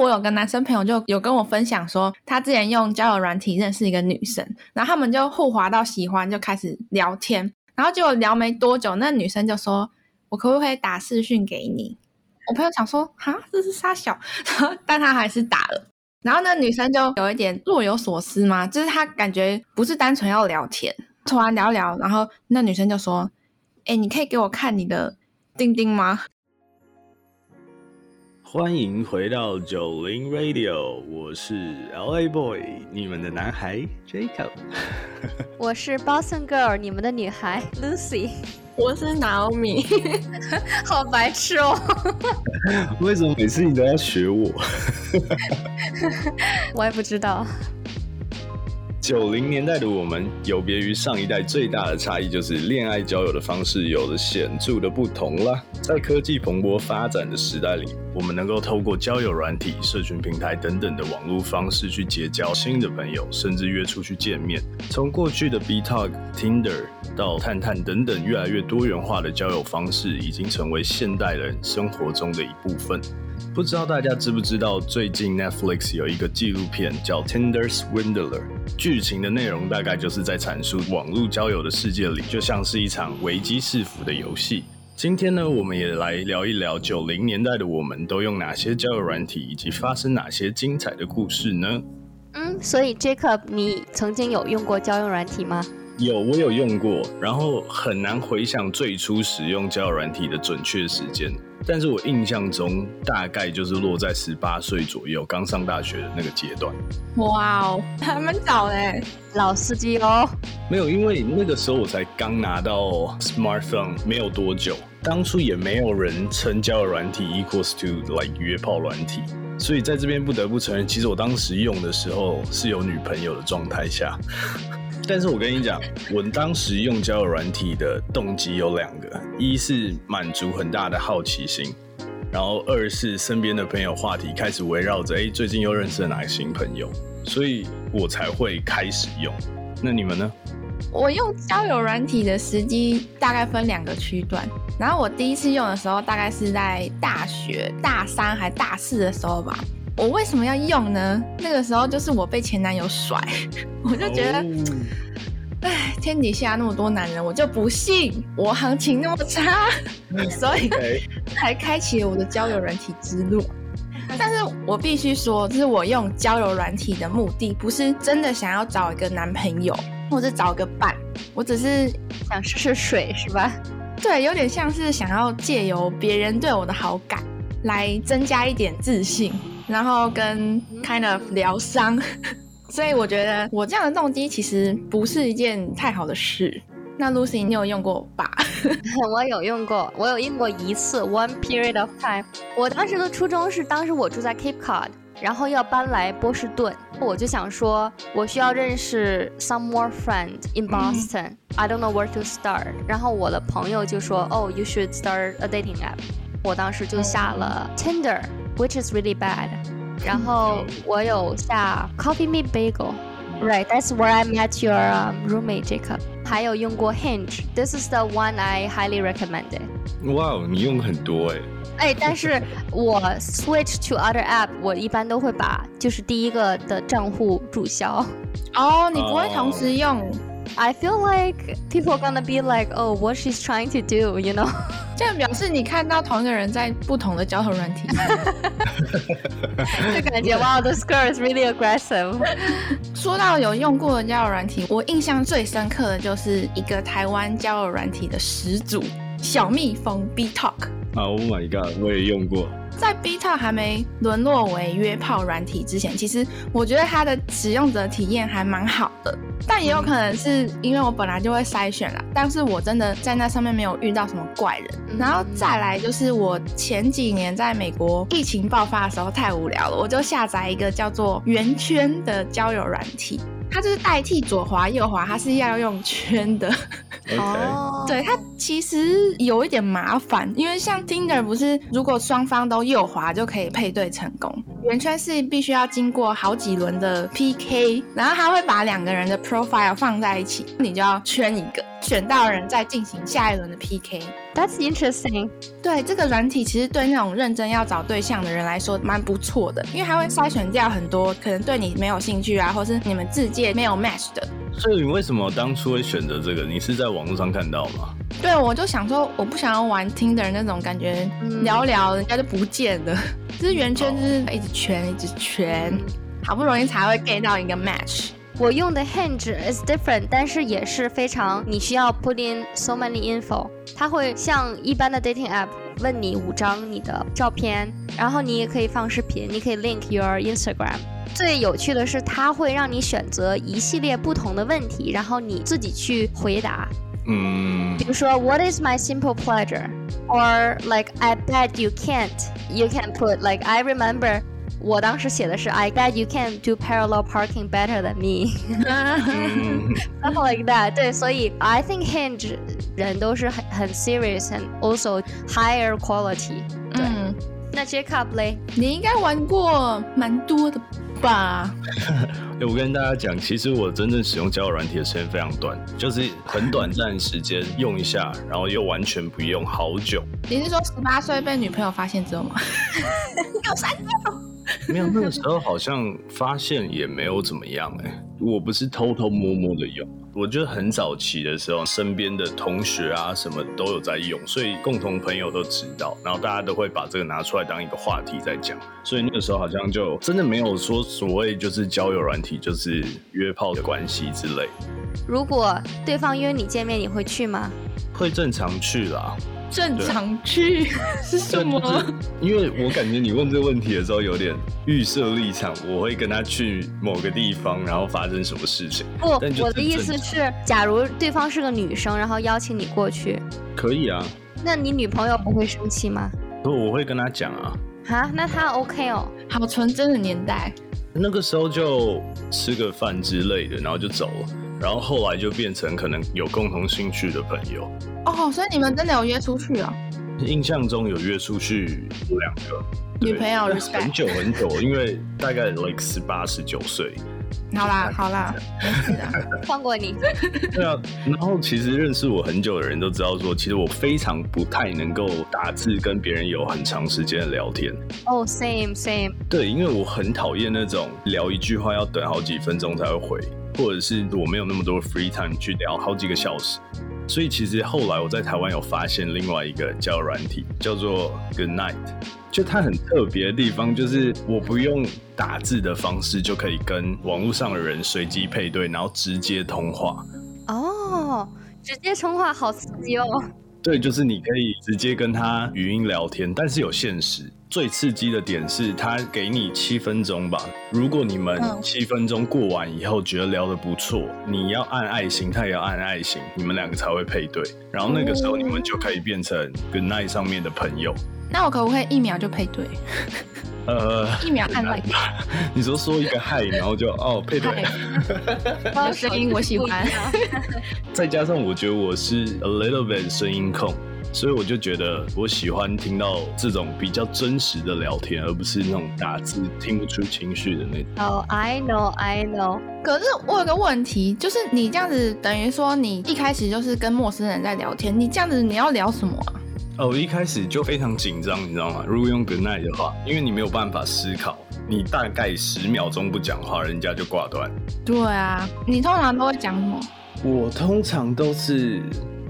我有个男生朋友就有跟我分享说，他之前用交友软体认识一个女生，然后他们就互滑到喜欢，就开始聊天，然后结果聊没多久，那女生就说：“我可不可以打视讯给你？”我朋友想说：“哈，这是傻小。”但他还是打了。然后那女生就有一点若有所思嘛，就是她感觉不是单纯要聊天，突然聊聊，然后那女生就说：“哎，你可以给我看你的钉钉吗？”欢迎回到九零 Radio，我是 LA Boy，你们的男孩 Jacob。我是 Boston Girl，你们的女孩 Lucy。我是 Naomi，好白痴哦！为什么每次你都要学我？我也不知道。九零年代的我们，有别于上一代最大的差异，就是恋爱交友的方式有了显著的不同了。在科技蓬勃发展的时代里，我们能够透过交友软体、社群平台等等的网络方式去结交新的朋友，甚至约出去见面。从过去的 B Talk、Tinder 到探探等等，越来越多元化的交友方式，已经成为现代人生活中的一部分。不知道大家知不知道，最近 Netflix 有一个纪录片叫《Tinder Swindler》，剧情的内容大概就是在阐述网络交友的世界里，就像是一场危机四伏的游戏。今天呢，我们也来聊一聊九零年代的我们都用哪些交友软体，以及发生哪些精彩的故事呢？嗯，所以 Jacob，你曾经有用过交友软体吗？有，我有用过，然后很难回想最初使用交友软体的准确时间，但是我印象中大概就是落在十八岁左右，刚上大学的那个阶段。哇哦，还蛮早嘞，老司机哦。没有，因为那个时候我才刚拿到 smartphone 没有多久，当初也没有人称交友软体 equals to like 约炮软体，所以在这边不得不承认，其实我当时用的时候是有女朋友的状态下。但是我跟你讲，我当时用交友软体的动机有两个：一是满足很大的好奇心，然后二是身边的朋友话题开始围绕着，哎，最近又认识了哪个新朋友，所以我才会开始用。那你们呢？我用交友软体的时机大概分两个区段，然后我第一次用的时候大概是在大学大三还大四的时候吧。我为什么要用呢？那个时候就是我被前男友甩，我就觉得，哎，天底下那么多男人，我就不信我行情那么差，所以才开启了我的交友软体之路。但是我必须说，就是我用交友软体的目的，不是真的想要找一个男朋友或者找个伴，我只是想试试水，是吧？对，有点像是想要借由别人对我的好感，来增加一点自信。然后跟 kind of 疗伤，所以我觉得我这样的动机其实不是一件太好的事。那 Lucy，你有用过吧？我有用过，我有用过一次，one period of time。我当时的初衷是，当时我住在 Cape Cod，然后要搬来波士顿，我就想说，我需要认识 some more friend in Boston。I don't know where to start。然后我的朋友就说，Oh, you should start a dating app。我当时就下了 Tinder。which is really bad. 然后我有下 Coffee Meet Bagel。Right, that's where I met your um, roommate Jacob. 还有用过 Hinge. This is the one I highly recommend. 哇哦，你用很多哎。哎，但是我 switch to other app，我一般都会把就是第一个的账户注销。哦，你不会同时用 ？I feel like people gonna be like, oh, what she's trying to do, you know? 这样表示你看到同一个人在不同的交友软体，就感觉 wow, this girl is really aggressive。说到有用过的交友软体，我印象最深刻的就是一个台湾交友软体的始祖小蜜蜂 B Talk。Oh my god，我也用过。 在 B Talk 还没沦落为约炮软体之前，其实我觉得它的使用者体验还蛮好的。但也有可能是因为我本来就会筛选啦，但是我真的在那上面没有遇到什么怪人。然后再来就是我前几年在美国疫情爆发的时候太无聊了，我就下载一个叫做圆圈的交友软体，它就是代替左滑右滑，它是要用圈的。哦，对它其实有一点麻烦，因为像 Tinder 不是如果双方都右滑就可以配对成功，圆圈是必须要经过好几轮的 PK，然后他会把两个人的 profile 放在一起，你就要圈一个，选到的人再进行下一轮的 PK。That's interesting。对这个软体，其实对那种认真要找对象的人来说蛮不错的，因为它会筛选掉很多可能对你没有兴趣啊，或是你们自界没有 match 的。所以你为什么当初会选择这个？你是在网络上看到吗？对，我就想说，我不想要玩 Tinder 那种感觉，嗯聊聊人家就不见了。就是圆圈，就是一直圈，一直圈，好不容易才会 get 到一个 match。我用的 Hinge is different，但是也是非常你需要 put in so many info，它会像一般的 dating app 问你五张你的照片，然后你也可以放视频，你可以 link your Instagram。最有趣的是，它会让你选择一系列不同的问题，然后你自己去回答。嗯比如说，What is my simple pleasure? Or like I bet you can't. You can put like I remember. 我当时写的是 I bet you can do parallel parking better than me. something like that. 对，所以 I think Hinge 人都是很很 serious and also higher quality. 对嗯，那 Jacob 嘞？你应该玩过蛮多的吧？欸我跟大家讲，其实我真正使用交友软体的时间非常短，就是很短暂的时间用一下，然后又完全不用好久。你是说十八岁被女朋友发现之后吗？给我删掉！没有，那个时候好像发现也没有怎么样哎、我不是偷偷摸摸的用，我觉得很早期的时候，身边的同学啊什么都有在用，所以共同朋友都知道，然后大家都会把这个拿出来当一个话题在讲，所以那个时候好像就真的没有说所谓就是交友软体就是约炮的关系之类，如果对方约你见面，你会去吗？会正常去啦。正常去是什么？就是因为我感觉你问这个问题的时候有点预设立场，我会跟他去某个地方，然后发生什么事情。不我的意思是，假如对方是个女生，然后邀请你过去，可以啊，那你女朋友不会生气吗？不，我会跟他讲啊。啊，那她 OK 哦。好纯真的年代，那个时候就吃个饭之类的，然后就走了。然后后来就变成可能有共同兴趣的朋友。哦，所以你们真的有约出去啊？印象中有约出去两个女朋友 很。久很久，因为大概 like 十八十九岁。好啦好啦，没事的。放过你。对啊，然后其实认识我很久的人都知道说，其实我非常不太能够打字跟别人有很长时间的聊天。哦、s a m e same。对，因为我很讨厌那种聊一句话要等好几分钟才会回，或者是我没有那么多 free time 去聊好几个小时。所以其实后来我在台湾有发现另外一个叫软体，叫做 Good Night。就它很特别的地方，就是我不用打字的方式就可以跟网络上的人随机配对，然后直接通话。哦，直接通话好刺激哦。对，就是你可以直接跟他语音聊天，但是有限时。最刺激的点是，他给你七分钟吧。如果你们嗯七分钟过完以后觉得聊得不错，你要按爱心，他也要按爱心，你们两个才会配对。然后那个时候你们就可以变成 Good Night 上面的朋友。那我可不可以一秒就配对？呃，一秒按 like，你说说一个嗨，然后就哦配对。嗨，声音我喜欢。再加上我觉得我是 a little bit 声音控，所以我就觉得我喜欢听到这种比较真实的聊天，而不是那种打字听不出情绪的那种。哦、i know, I know。可是我有个问题，就是你这样子等于说你一开始就是跟陌生人在聊天，你这样子你要聊什么啊？哦，我一开始就非常紧张，你知道吗？如果用 Good night 的话，因为你没有办法思考，你大概十秒钟不讲话，人家就挂断。对啊，你通常都会讲什么？我通常都是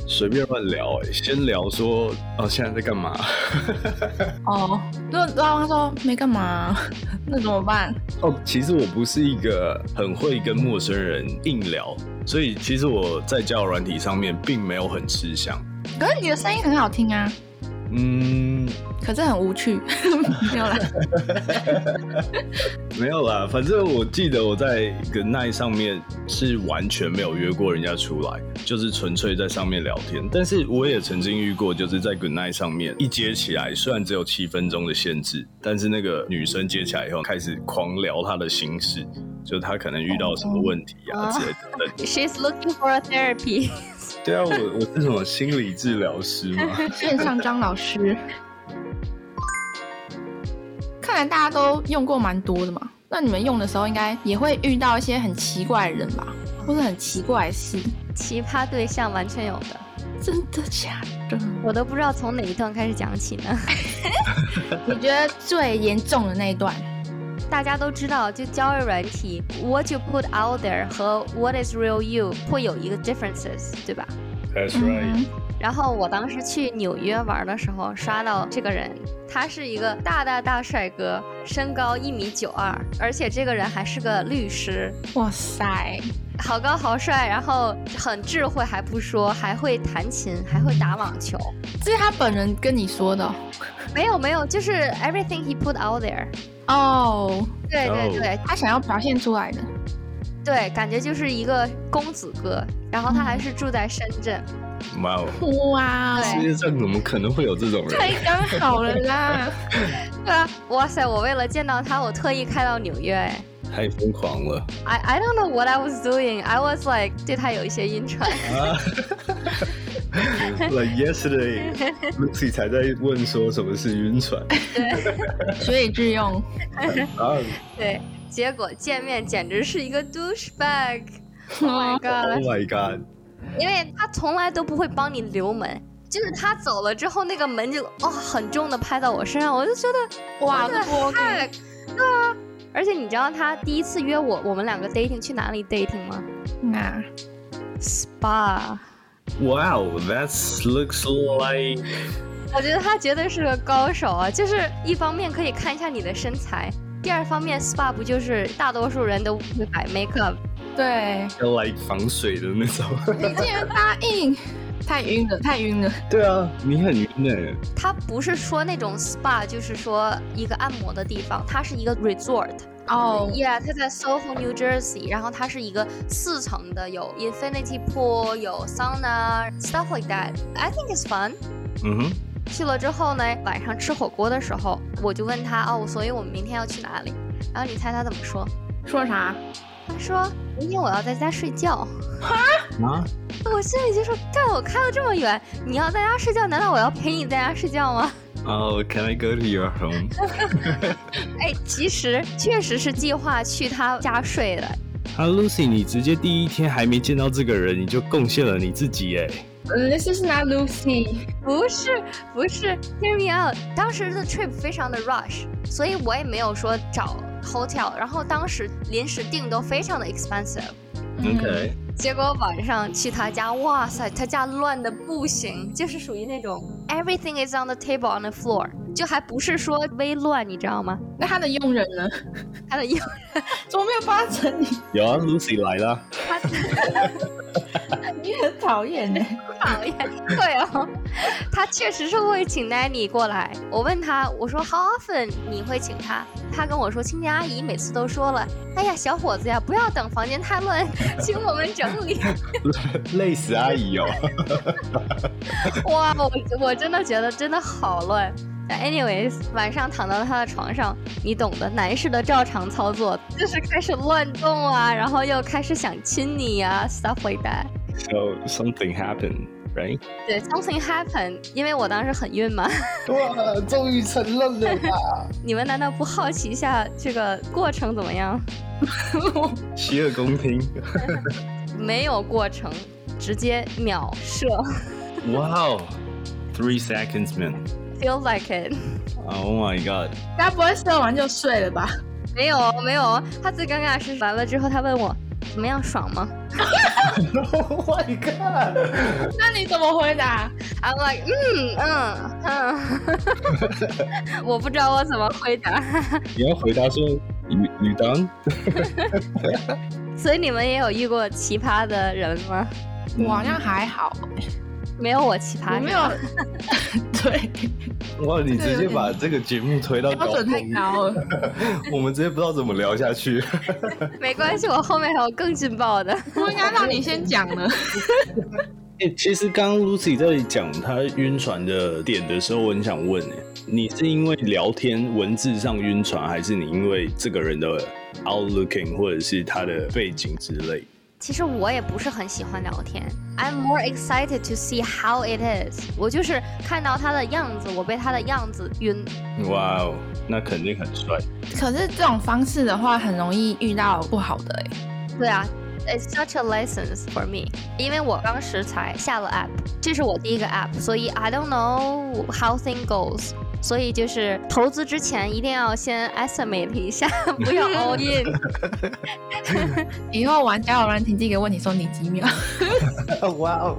随便乱聊、哎，先聊说哦现在在干嘛，哦，如果对方说没干嘛，那怎么办？哦，其实我不是一个很会跟陌生人硬聊，所以其实我在交友软体上面并没有很吃香。可是你的声音很好听啊，嗯，可是很无趣，没有啦。没有啦，反正我记得我在 Good Night 上面是完全没有约过人家出来，就是纯粹在上面聊天。但是我也曾经遇过，就是在 Good Night 上面一接起来，虽然只有七分钟的限制，但是那个女生接起来以后开始狂聊她的心事，就他可能遇到什么问题啊哦之类等等。She's looking for a therapy。对啊，我我是什么心理治疗师吗？线上张老师，看来大家都用过蛮多的嘛。那你们用的时候，应该也会遇到一些很奇怪的人吧，或者很奇怪的事。奇葩对象完全有的，真的假的？我都不知道从哪一段开始讲起呢。你觉得最严重的那一段？大家都知道，就交友软体，what you put out there 和 what is real you 会有一个 differences，对吧？That's right，然后我当时去纽约玩的时候，刷到这个人，他是一个大大大帅哥，身高一米九二，而且这个人还是个律师，哇塞，好高好帅，然后很智慧还不说，还会弹琴，还会打网球。这是他本人跟你说的哦没有没有，就是 everything he put out there。哦，对对哦对他想要表现出来的。对，感觉就是一个公子哥，然后他还是住在深圳。哇哦，哇哦，世界上怎么可能会有这种人？太刚好了啦！对啊，哇塞！我为了见到他，我特意开到纽约。哎太疯狂了。I I don't know what I was doing. I was like，对他有一些晕船。like yesterday, Lucy 才在问说什么是晕船。对，学以致用。对，结果见面简直是一个 douchebag。Oh my god! Oh my god! 因为他从来都不会帮你留门。就是他走了之后，那个门就哦很重的拍到我身上，我就觉得哇，太，对啊。而且你知道他第一次约我，我们两个 dating 去哪里 dating 吗哪？SPA。Wow，that looks like 我觉得他绝对是个高手啊！就是一方面可以看一下你的身材，第二方面 SPA 不就是大多数人都不会摆 makeup，对，like 防水的那种。你竟然答应，太晕了，太晕了。对啊，你很晕呢。它不是说那种 SPA，就是说一个按摩的地方，它是一个 resort。哦，Yeah，它在 SoHo New Jersey，然后它是一个四层的，有 infinity pool，有 sauna，stuff like that。I think it's fun。嗯哼，去了之后呢，晚上吃火锅的时候，我就问他哦，所以我们明天要去哪里？然后你猜他怎么说？说啥？他说明天我要在家睡觉。啊，我心里就说，干，我开了这么远，你要在家睡觉，难道我要陪你在家睡觉吗？哦，Can I go to your home？哎，其实确实是计划去他家睡的。啊，Lucy，你直接第一天还没见到这个人，你就贡献了你自己哎。嗯，This is not Lucy。不是不是，Hear me out。当时的 trip 非常的 rush，所以我也没有说找 hotel，然后当时临时订都非常的 expensive。OK，结果晚上去他家，哇塞，他家乱的不行，就是属于那种 everything is on the table on the floor，就还不是说微乱，你知道吗？那他的佣人呢？他的佣人 怎么没有发成你？有啊，Lucy 来了。你很讨厌呢。讨厌，对哦，他确实是会请 nanny 过来。我问他，我说 How often 你会请他？他跟我说，清洁阿姨每次都说了，哎呀，小伙子呀，不要等房间太乱，请我们整理。累死阿姨哦。哇，我我真的觉得真的好乱。Anyways，晚上躺到他的床上，你懂的，男士的照常操作就是开始乱动啊，然后又开始想亲你呀、s t u f f like that。So something happened, right? 对，something happened，因为我当时很晕嘛。哇，终于承认了吧！你们难道不好奇一下这个过程怎么样？洗耳恭听。没有过程，直接秒射 Wow, three seconds, man.，feel like it。Oh my god. 该不会射完就睡了吧？没有没有，他最尴尬的是完了之后，他问我怎么样，爽吗 Oh my god. 那你怎么回答？？I'm like，嗯嗯嗯，我不知道我怎么回答。你要回答说女女当？所以你们也有遇过奇葩的人吗？我好像还好，没有我奇葩，我没有。对，哇，你直接把这个节目推到高标准太峰，高了。我们直接不知道怎么聊下去。没关系，我后面还有更劲爆的。我应该让你先讲呢。欸其实刚刚 Lucy 在讲她晕船的点的时候，我很想问、欸，你是因为聊天文字上晕船，还是你因为这个人的 outlooking 或者是他的背景之类？其实我也不是很喜欢聊天，I'm more excited to see how it is。我就是看到他的样子，我被他的样子晕。哇哦，那肯定很帅。可是这种方式的话，很容易遇到不好的哎。对啊，It's such a license for me。因为我当时才下了 app，这是我第一个 app，所以 I don't know how thing goes。所以就是投资之前一定要先 estimate 一下，不要 all in。以后玩交友软件第一个问题说你几秒？哇哦！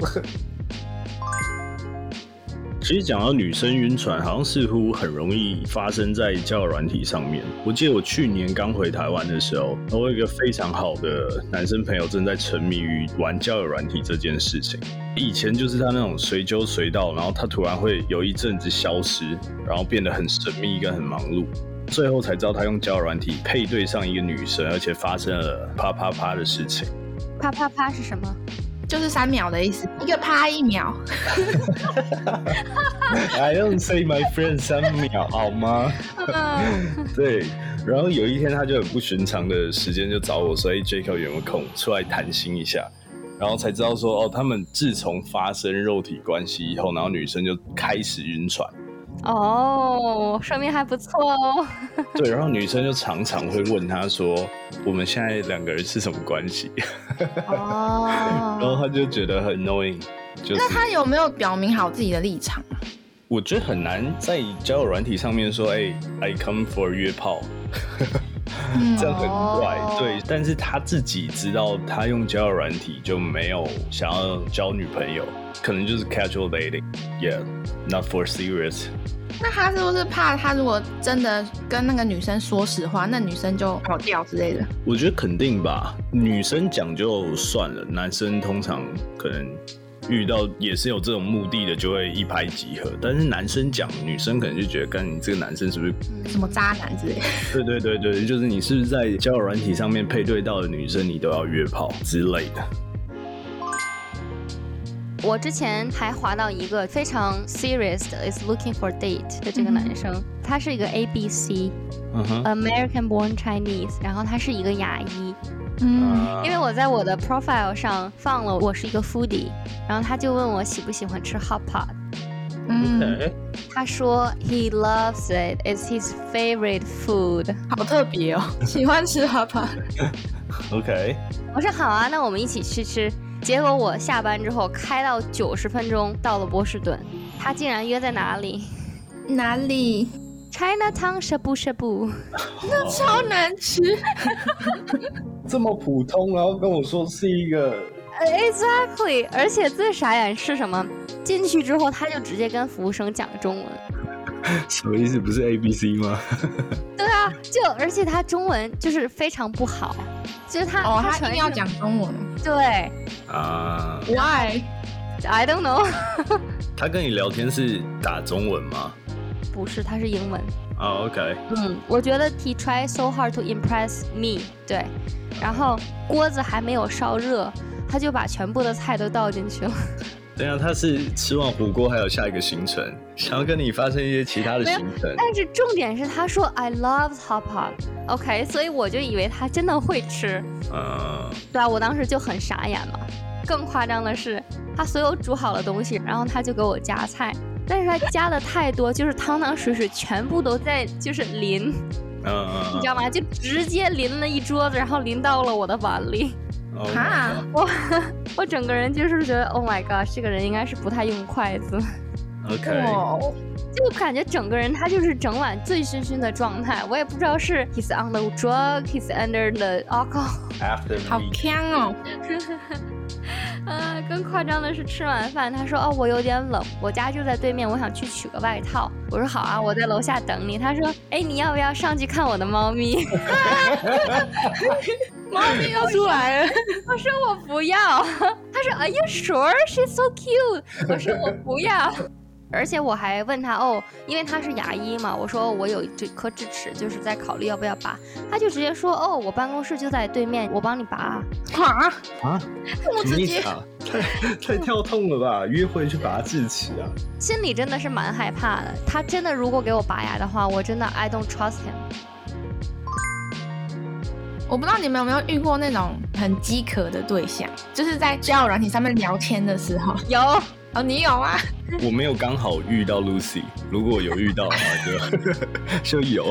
其实讲到女生晕船，好像似乎很容易发生在交友软体上面。我记得我去年刚回台湾的时候，我有一个非常好的男生朋友正在沉迷于玩交友软体这件事情。以前就是他那种随揪随到，然后他突然会有一阵子消失，然后变得很神秘跟很忙碌，最后才知道他用交友软体配对上一个女生，而且发生了啪啪啪的事情。啪啪啪是什么？就是三秒的意思，一个啪一秒。I don't say my friend 三秒好吗？对，然后有一天他就很不寻常的时间就找我说：“哎，Jacob 有没有空出来谈心一下？”然后才知道说：“哦，他们自从发生肉体关系以后，然后女生就开始晕船。”哦，说明还不错哦。对，然后女生就常常会问他说：“我们现在两个人是什么关系？”哦，然后他就觉得很 annoying。就那他有没有表明好自己的立场？我觉得很难在交友软体上面说：“哎，I come for 约炮。” 这样很怪。对，但是他自己知道，他用交友软体就没有想要交女朋友，可能就是 casual dating，yeah，not for serious。那他是不是怕他如果真的跟那个女生说实话，那女生就跑掉之类的？我觉得肯定吧，女生讲就算了，男生通常可能遇到也是有这种目的的，就会一拍即合。但是男生讲，女生可能就觉得，跟你这个男生是不是什么渣男之类？对对对对，就是你是不是在交友软体上面配对到的女生，你都要约炮之类的。我之前还滑到一个非常 serious 的 is looking for date 的这个男生，他是一个 A B C，American born Chinese，然后他是一个牙医，嗯，因为我在我的 profile 上放了我是一个 foodie，然后他就问我喜不喜欢吃 hot pot，嗯，他说 he loves it，it's his favorite food，好特别哦，喜欢吃 hot pot，OK，我说好啊，那我们一起去吃。结果我下班之后开到九十分钟到了波士顿，他竟然约在哪里？哪里？Chinatown 是不是不？那超难吃。这么普通，然后跟我说是一个？Exactly，而且最傻眼是什么？进去之后他就直接跟服务生讲中文。什么意思？不是 A B C 吗？对啊，就而且他中文就是非常不好，就是他哦，他一定要讲中文。对。啊？Why？I don't know。他跟你聊天是打中文吗？不是，它是英文。哦，OK。嗯，我觉得 he try so hard to impress me。对，然后锅子还没有烧热，他就把全部的菜都倒进去了。对啊，他是吃完火锅还有下一个行程，想要跟你发生一些其他的行程。但是重点是他说 I love hot pot。OK，所以我就以为他真的会吃。嗯。对啊，我当时就很傻眼了。更夸张的是，他所有煮好的东西，然后他就给我夹菜，但是他加的太多，就是汤汤水水全部都在，就是淋，嗯嗯，你知道吗？就直接淋了一桌子，然后淋到了我的碗里。啊！我我整个人就是觉得，Oh my god，这个人应该是不太用筷子。OK。就感觉整个人他就是整晚醉醺醺的状态，我也不知道是 he's on the drug，he's under the alcohol。好香哦！呃，更夸张的是吃完饭，他说哦我有点冷，我家就在对面，我想去取个外套。我说好啊，我在楼下等你。他说哎你要不要上去看我的猫咪？猫咪要出来了。我说我不要。他说 Are you sure she's so cute？我说我不要。而且我还问他哦，因为他是牙医嘛，我说我有这颗智齿，就是在考虑要不要拔，他就直接说哦，我办公室就在对面，我帮你拔。啊啊，这么直接，啊？太太跳痛了吧？约会去拔智齿啊？心里真的是蛮害怕的。他真的如果给我拔牙的话，我真的 I don't trust him。我不知道你们有没有遇过那种很饥渴的对象，就是在交友软体上面聊天的时候。有哦，你有啊？我没有刚好遇到 Lucy，如果有遇到的话，就 就有。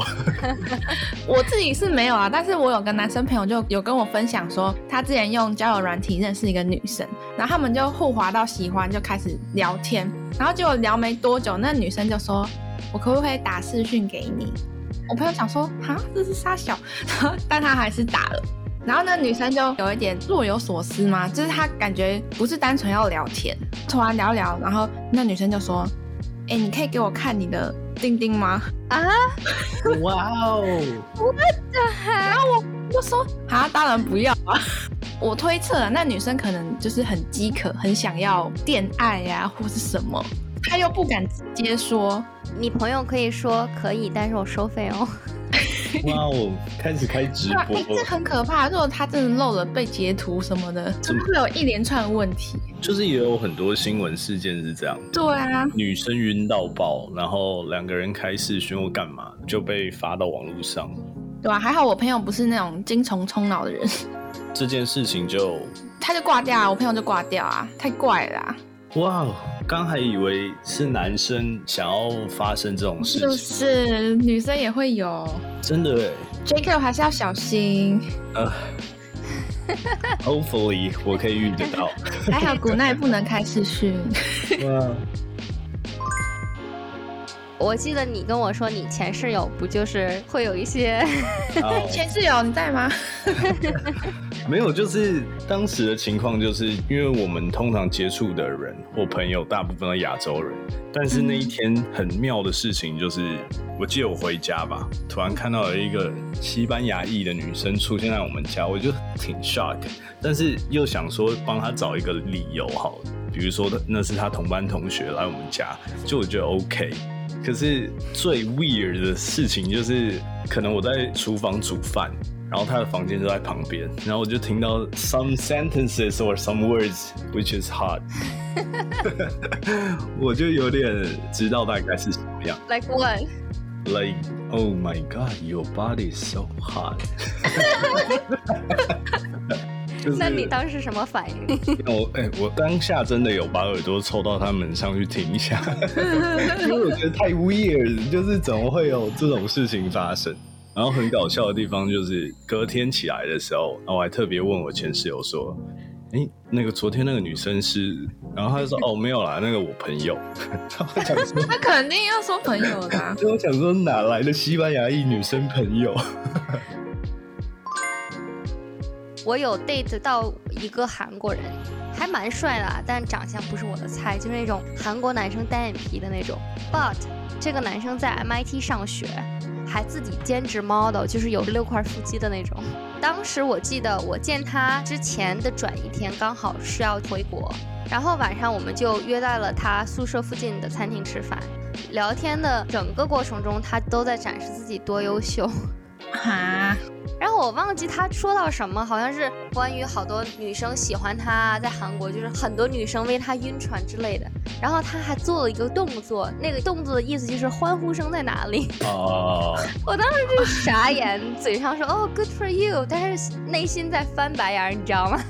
我自己是没有啊，但是我有个男生朋友就有跟我分享说，他之前用交友软体认识一个女生，然后他们就互滑到喜欢，就开始聊天，然后结果聊没多久，那女生就说：“我可不可以打视讯给你？”我朋友想说，哈，这是傻小，但他还是打了。然后那女生就有一点若有所思嘛，就是她感觉不是单纯要聊天，突然聊聊，然后那女生就说，哎，你可以给我看你的钉钉吗？啊？哇哦！我的还？然后我就说，啊，当然不要啊。我推测那女生可能就是很饥渴，很想要恋爱呀，或是什么。她又不敢直接说，你朋友可以说可以，但是我收费哦。哇哦，开始开直播，这很可怕。如果他真的漏了被截图什么的，就会有一连串问题。就是也有很多新闻事件是这样。对啊，女生晕到爆，然后两个人开视讯或干嘛，就被发到网络上。对啊，还好我朋友不是那种精虫充脑的人。这件事情就他就挂掉啊，我朋友就挂掉啊，太怪了。哇，刚还以为是男生想要发生这种事情，就是女生也会有，真的哎，J.K. 还是要小心。呃，Hopefully 我可以遇得到，还好古奈不能开视讯。哇，我记得你跟我说你前室友不就是会有一些，前室友你在吗？没有，就是当时的情况，就是因为我们通常接触的人或朋友大部分都亚洲人，但是那一天很妙的事情就是，我记得我回家吧，突然看到了一个西班牙裔的女生出现在我们家，我就挺 shock，但是又想说帮她找一个理由好，比如说那是她同班同学来我们家，就我觉得 OK。可是最 weird 的事情就是，可能我在厨房煮饭。然后他的房间就在旁边，然后我就听到 some sentences or some words which is hot，我就有点知道大概是什么样。Like what? Like oh my god, your body is so hot。那你当时什么反应？我 哎，我当下真的有把耳朵凑到他门上去听一下，因为我觉得太 weird，就是怎么会有这种事情发生？然后很搞笑的地方就是隔天起来的时候，然后我还特别问我前室友说：“哎，那个昨天那个女生是？”然后他就说：“哦，没有啦，那个我朋友。”他讲说：“他肯定要说朋友的。”就我想说哪来的西班牙裔女生朋友？我有 date 到一个韩国人，还蛮帅的，但长相不是我的菜，就是那种韩国男生单眼皮的那种。But 这个男生在 MIT 上学。还自己兼职 model，就是有六块腹肌的那种。当时我记得我见他之前的转一天，刚好是要回国，然后晚上我们就约在了他宿舍附近的餐厅吃饭。聊天的整个过程中，他都在展示自己多优秀。哈。然后我忘记他说到什么，好像是关于好多女生喜欢他，在韩国就是很多女生为他晕船之类的。然后他还做了一个动作，那个动作的意思就是欢呼声在哪里？哦，我当时就傻眼，嘴上说哦 good for you，但是内心在翻白眼，你知道吗？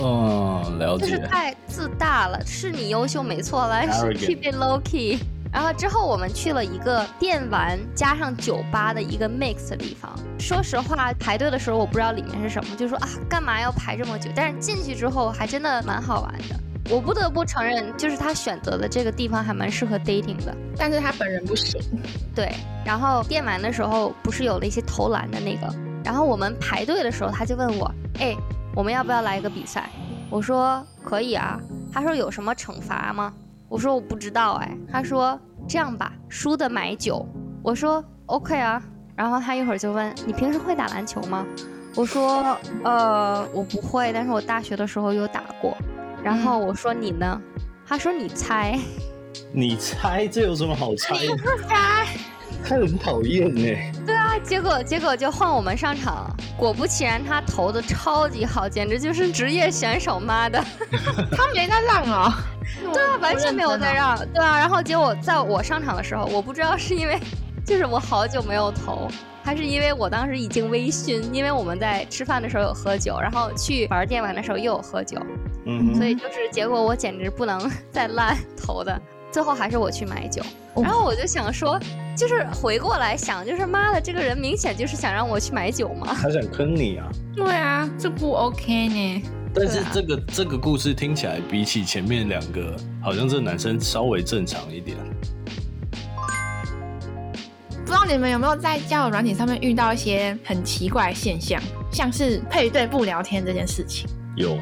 哦，了解。就是太自大了，是你优秀没错了，是 keep it low key。然后之后我们去了一个电玩加上酒吧的一个 mix 的地方。说实话，排队的时候我不知道里面是什么，就说啊，干嘛要排这么久？但是进去之后还真的蛮好玩的。我不得不承认，就是他选择的这个地方还蛮适合 dating 的，但是他本人不行。对，然后电玩的时候不是有了一些投篮的那个，然后我们排队的时候他就问我，哎，我们要不要来一个比赛？我说可以啊。他说有什么惩罚吗？我说我不知道哎，他说这样吧，输的买酒。我说 OK 啊，然后他一会儿就问你平时会打篮球吗？我说呃我不会，但是我大学的时候有打过。然后我说你呢？他说你猜。你猜这有什么好猜的？猜，他很讨厌呢。对啊，结果结果就换我们上场，果不其然，他投的超级好，简直就是职业选手，妈的！他没在让啊。对啊，完全没有在让。对啊，然后结果在我上场的时候，我不知道是因为就是我好久没有投。还是因为我当时已经微醺，因为我们在吃饭的时候有喝酒，然后去玩电玩的时候又有喝酒，嗯所以就是结果我简直不能再烂投的，最后还是我去买酒，然后我就想说，就是回过来想，就是妈的，这个人明显就是想让我去买酒嘛，他想坑你啊。对啊，这不 OK 呢。但是这个这个故事听起来比起前面两个，好像这男生稍微正常一点。不知道你们有没有在交友软体上面遇到一些很奇怪的现象，像是配对不聊天这件事情？有，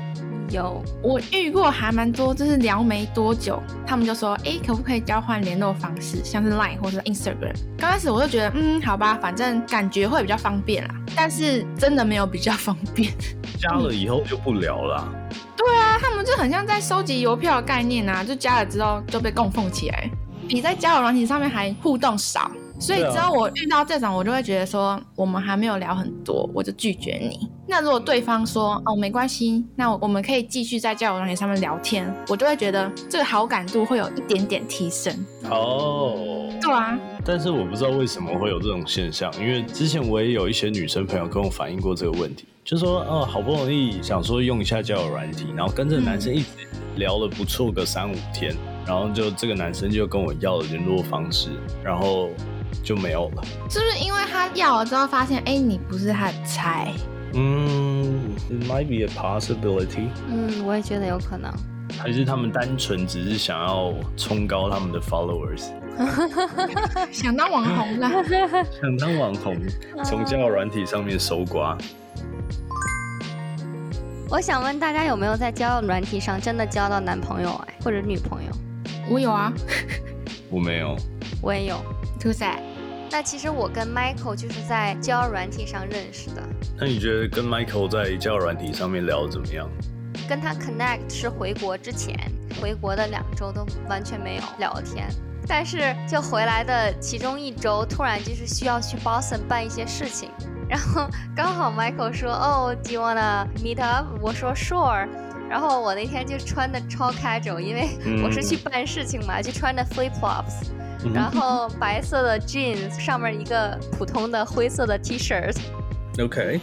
有，我遇过还蛮多，就是聊没多久，他们就说，哎，可不可以交换联络方式，像是 Line 或者 Instagram？刚开始我就觉得，嗯，好吧，反正感觉会比较方便啦。但是真的没有比较方便，加了以后就不聊了。对啊，他们就很像在收集邮票的概念啊，就加了之后就被供奉起来，比在交友软体上面还互动少。所以只要我遇到这种，我就会觉得说我们还没有聊很多，我就拒绝你。那如果对方说哦没关系，那我们可以继续在交友软件上面聊天，我就会觉得这个好感度会有一点点提升。哦，对啊，但是我不知道为什么会有这种现象，因为之前我也有一些女生朋友跟我反映过这个问题，就说哦好不容易想说用一下交友软体，然后跟这个男生一直聊了不错个三五天，然后就这个男生就跟我要了联络方式，然后。就没有了，是不是因为他要了之后发现，哎，你不是他的菜？嗯，it might be a possibility。嗯，我也觉得有可能。还是他们单纯只是想要冲高他们的 followers，想当网红啦，想当网红，从交友软体上面搜刮。我想问大家有没有在交友软体上真的交到男朋友哎，或者女朋友？我有啊，我没有，我也有。Too sad。那其实我跟 Michael 就是在交友软体上认识的。那你觉得跟 Michael 在交友软体上面聊怎么样？跟他 connect 是回国之前，回国的两周都完全没有聊天。但是就回来的其中一周，突然就是需要去 Boston 办一些事情，然后刚好 Michael 说：“哦，Do you wanna meet up？” 我说：“Sure。”然后我那天就穿的超 casual，因为我是去办事情嘛，就穿的 flip flops。然后白色的 jeans 上面一个普通的灰色的 T 恤。OK。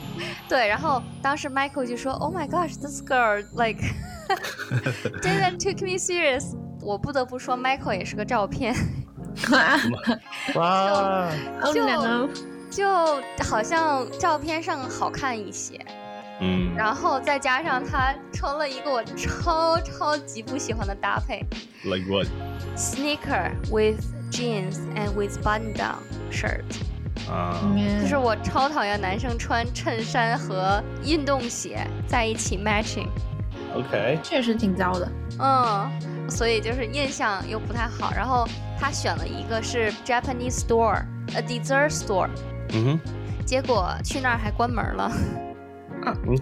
对，然后当时 Michael 就说：“Oh my gosh, this girl like didn't took me serious。”我不得不说，Michael 也是个照片。哇！就就好像照片上好看一些。嗯。然后再加上他穿了一个我超超级不喜欢的搭配。Like what? Sneaker with jeans and with button-down shirt，啊，就是我超讨厌男生穿衬衫和运动鞋在一起 matching。OK，确实挺糟的。嗯，所以就是印象又不太好。然后他选了一个是 Japanese store，a dessert store。嗯哼。结果去那儿还关门了。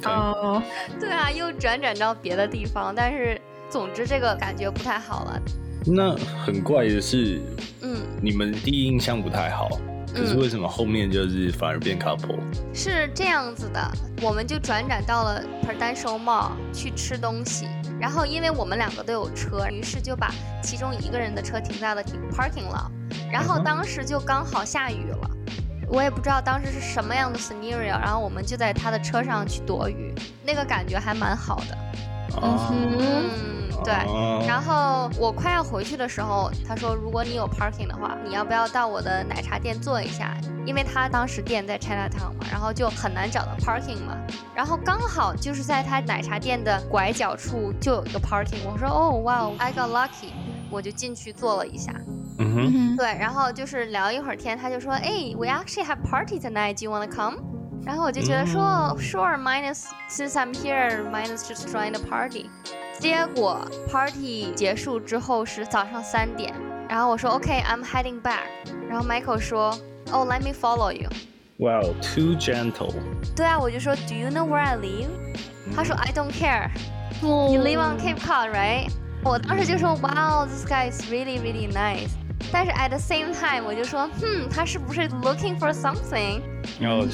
哦。对啊，又转转到别的地方，但是总之这个感觉不太好了。那很怪的是，嗯，你们第一印象不太好，可是为什么后面就是反而变 couple？是这样子的，我们就转转到了 Prudential Mall 去吃东西，然后因为我们两个都有车，于是就把其中一个人的车停在了 parking lot，然后当时就刚好下雨了，我也不知道当时是什么样的 scenario，然后我们就在他的车上去躲雨，那个感觉还蛮好的。嗯哼。对，然后我快要回去的时候，他说：“如果你有 parking 的话，你要不要到我的奶茶店坐一下？因为他当时店在 Chinatown 嘛，然后就很难找到 parking 嘛。然后刚好就是在他奶茶店的拐角处就有一个 parking。我说：哦，哇，I got lucky，我就进去坐了一下。嗯哼，对，然后就是聊一会儿天，他就说：哎，we actually have party tonight. Do you wanna come？然后我就觉得说：sure，minus since I'm here，minus just join the party。结果 party 结束之后是早上三点，然后我说 OK，I'm heading back。然后 Michael 说，Oh let me follow you。Wow, too gentle。对啊，我就说 Do you know where I live？他说 I don't care。You live on Cape Cod, right？ 我当时就说，Wow，this guy is really really nice。 但是 at the same time，我就说，hmm, 他是不是 looking for something？然后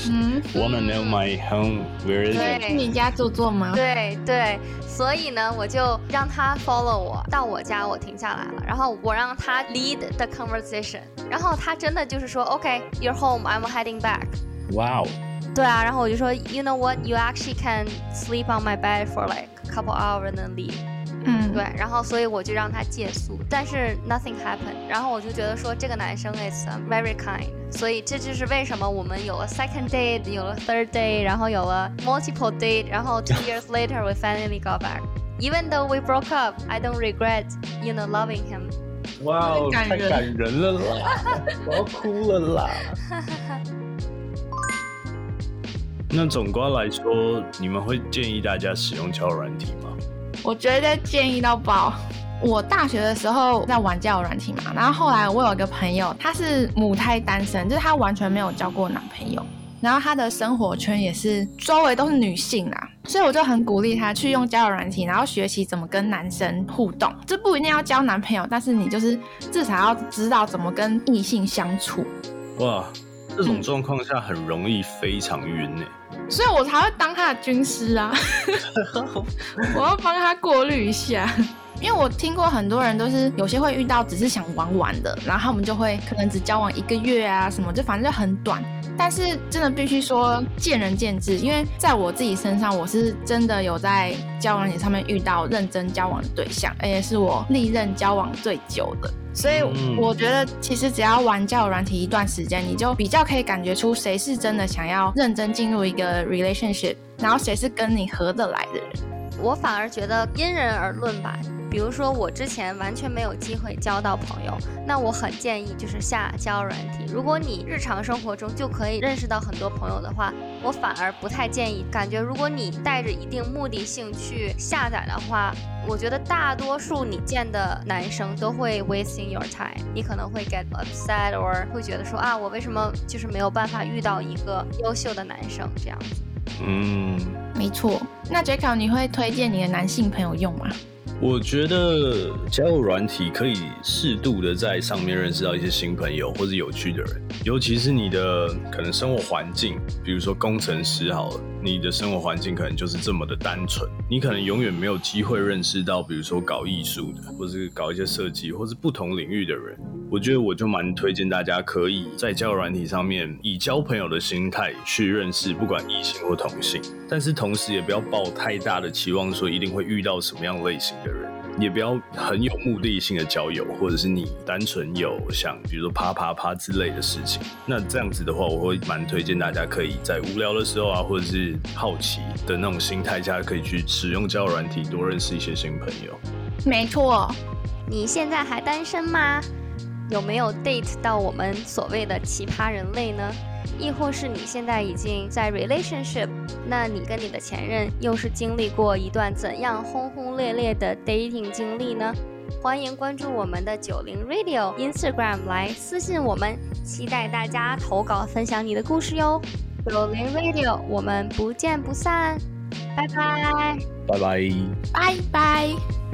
wanna know my home where is it？去你家坐坐吗？对对，所以呢，我就让他 follow 我到我家，我停下来了，然后我让他 lead the conversation，然后他真的就是说，OK，you're home，I'm heading back。哇哦！对啊，然后我就说，You know what？You actually can sleep on my bed for like a couple hours and then leave。 嗯，对，然后所以我就让他借宿，但是 nothing happened。然后我就觉得说这个男生 is very kind，所以这就是为什么我们有了 second date，有了 third date，然后有了 multiple date，然后 two years later we finally got back。Even though we broke up, I don't regret, you know, loving him. 哇哦，太感人了啦！我要哭了啦。那总观来说，你们会建议大家使用交友软体吗？我觉得建议到爆。我大学的时候在玩交友软体嘛，然后后来我有一个朋友，他是母胎单身，就是他完全没有交过男朋友，然后他的生活圈也是周围都是女性啊，所以我就很鼓励他去用交友软体，然后学习怎么跟男生互动。这不一定要交男朋友，但是你就是至少要知道怎么跟异性相处，哇，这种状况下很容易非常晕欸呢。所以我才会当他的军师啊，我要帮他过滤一下。因为我听过很多人都是有些会遇到只是想玩玩的，然后他们就会可能只交往一个月啊什么，就反正就很短。但是真的必须说见仁见智，因为在我自己身上，我是真的有在交往软件上面遇到认真交往的对象，而且是我历任交往最久的。所以嗯我觉得，其实只要玩交友软体一段时间，你就比较可以感觉出谁是真的想要认真进入一个 relationship，然后谁是跟你合得来的人。我反而觉得因人而论吧。比如说，我之前完全没有机会交到朋友，那我很建议就是下交友软体。如果你日常生活中就可以认识到很多朋友的话，我反而不太建议。感觉如果你带着一定目的性去下载的话，我觉得大多数你见的男生都会 wasting your time，你可能会 get upset or 会觉得说啊，我为什么就是没有办法遇到一个优秀的男生这样子。嗯，没错。那 Jack，你会推荐你的男性朋友用吗？我觉得交友软体可以适度的在上面认识到一些新朋友或者有趣的人，尤其是你的可能生活环境，比如说工程师好了，你的生活环境可能就是这么的单纯，你可能永远没有机会认识到，比如说搞艺术的，或是搞一些设计，或是不同领域的人。我觉得我就蛮推荐大家可以在交友软体上面以交朋友的心态去认识不管异性或同性，但是同时也不要抱太大的期望，说一定会遇到什么样类型，也不要很有目的性的交友，或者是你单纯有想比如说啪啪啪之类的事情。那这样子的话，我会蛮推荐大家可以在无聊的时候啊，或者是好奇的那种心态下，可以去使用交友软体，多认识一些新朋友。没错，你现在还单身吗？有没有 date 到我们所谓的奇葩人类呢？亦或是你现在已经在 relationship，那你跟你的前任又是经历过一段怎样轰轰烈烈的 dating 经历呢？欢迎关注我们的九零 Radio Instagram 来私信我们，期待大家投稿分享你的故事哟。九零 Radio，我们不见不散，拜拜。拜拜。拜拜。